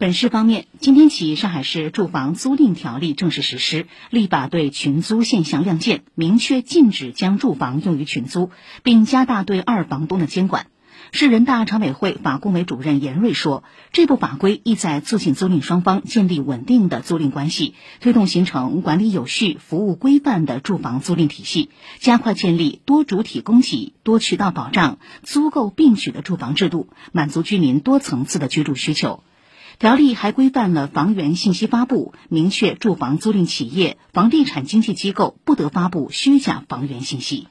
本市方面，今天起，上海市住房租赁条例正式实施，力把对群租现象亮剑，明确禁止将住房用于群租，并加大对二房东的监管。市人大常委会法工委主任严瑞说，这部法规意在促进租赁双方建立稳定的租赁关系，推动形成管理有序、服务规范的住房租赁体系，加快建立多主体供给、多渠道保障、租购并举的住房制度，满足居民多层次的居住需求。条例还规范了房源信息发布，明确住房租赁企业、房地产经纪机构不得发布虚假房源信息。